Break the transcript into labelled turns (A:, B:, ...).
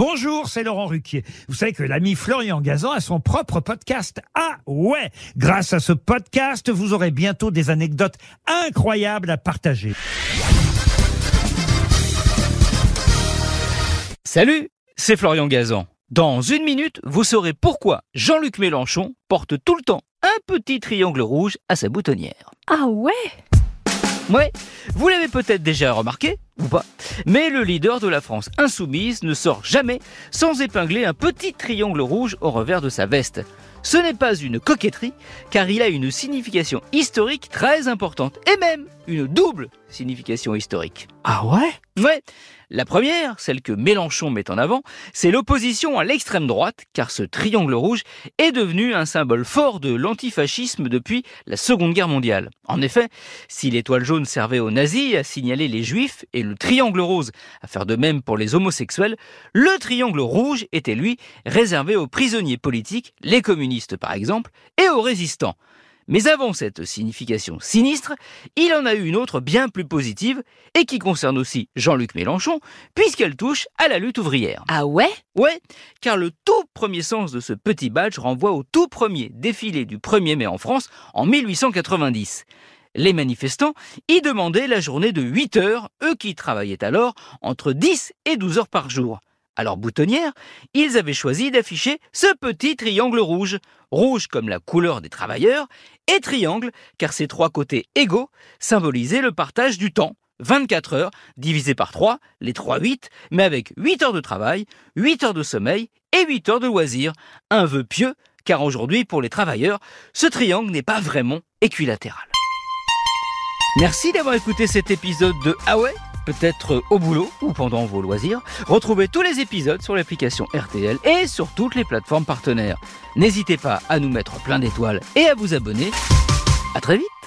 A: Bonjour, c'est Laurent Ruquier. Vous savez que l'ami Florian Gazan a son propre podcast. Ah ouais Grâce à ce podcast, vous aurez bientôt des anecdotes incroyables à partager.
B: Salut, c'est Florian Gazan. Dans une minute, vous saurez pourquoi Jean-Luc Mélenchon porte tout le temps un petit triangle rouge à sa boutonnière.
C: Ah ouais?
B: Ouais, vous l'avez peut-être déjà remarqué, mais le leader de la France insoumise ne sort jamais sans épingler un petit triangle rouge au revers de sa veste. Ce n'est pas une coquetterie, car il a une signification historique très importante, et même une double signification historique.
A: Ah ouais?
B: Ouais, la première, celle que Mélenchon met en avant, c'est l'opposition à l'extrême droite, car ce triangle rouge est devenu un symbole fort de l'antifascisme depuis la Seconde Guerre mondiale. En effet, si l'étoile jaune servait aux nazis à signaler les juifs et le triangle rose à faire de même pour les homosexuels, le triangle rouge était lui réservé aux prisonniers politiques, les communistes par exemple, et aux résistants. Mais avant cette signification sinistre, il en a eu une autre bien plus positive et qui concerne aussi Jean-Luc Mélenchon, puisqu'elle touche à la lutte ouvrière.
C: Ah ouais?
B: Ouais, car le tout premier sens de ce petit badge renvoie au tout premier défilé du 1er mai en France en 1890. Les manifestants y demandaient la journée de 8 heures, eux qui travaillaient alors entre 10 et 12 heures par jour. Alors boutonnière, ils avaient choisi d'afficher ce petit triangle rouge, rouge comme la couleur des travailleurs, et triangle car ces trois côtés égaux symbolisaient le partage du temps. 24 heures divisé par 3, les 3 8, mais avec 8 heures de travail, 8 heures de sommeil et 8 heures de loisirs. Un vœu pieux, car aujourd'hui, pour les travailleurs, ce triangle n'est pas vraiment équilatéral. Merci d'avoir écouté cet épisode de Ah ouais? Peut-être au boulot ou pendant vos loisirs. Retrouvez tous les épisodes sur l'application RTL et sur toutes les plateformes partenaires. N'hésitez pas à nous mettre plein d'étoiles et à vous abonner. À très vite